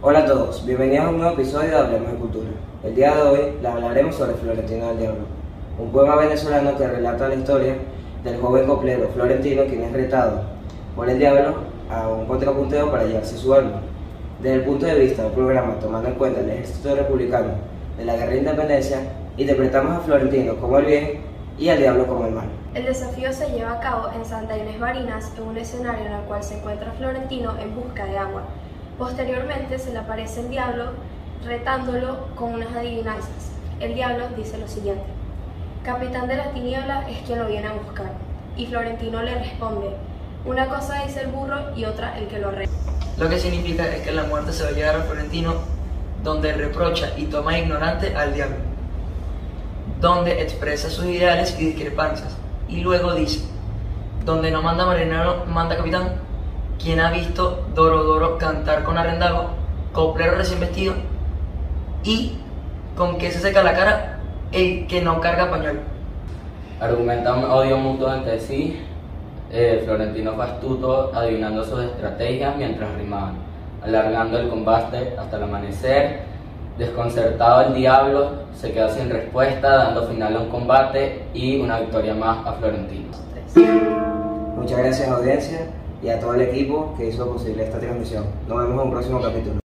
Hola a todos, bienvenidos a un nuevo episodio de Hablemos de Cultura. El día de hoy les hablaremos sobre Florentino del Diablo, un poema venezolano que relata la historia del joven coplero Florentino quien es retado por el diablo a un contrapunteo para llevarse su alma. Desde el punto de vista del programa, tomando en cuenta el ejército republicano de la guerra de independencia, interpretamos a Florentino como el bien y al diablo como el mal. El desafío se lleva a cabo en Santa Inés Barinas, en un escenario en el cual se encuentra Florentino en busca de agua. Posteriormente se le aparece el diablo retándolo con unas adivinanzas. El diablo dice lo siguiente, Capitán de las tinieblas es quien lo viene a buscar. Y Florentino le responde, una cosa dice el burro y otra el que lo arregla. Lo que significa es que la muerte se va a llegar a Florentino donde reprocha y toma ignorante al diablo, donde expresa sus ideales y discrepancias, y luego dice, donde no manda marinero, manda capitán, quien ha visto Doro Doro cantar con arrendago, coplero recién vestido, y con que se seca la cara, el que no carga pañuelo. Argumentan odio mutuo entre sí. Eh, Florentino fue astuto adivinando sus estrategias mientras rimaban, alargando el combate hasta el amanecer. Desconcertado el diablo se quedó sin respuesta, dando final a un combate y una victoria más a Florentino. Muchas gracias audiencia y a todo el equipo que hizo posible esta transmisión. Nos vemos en un próximo capítulo.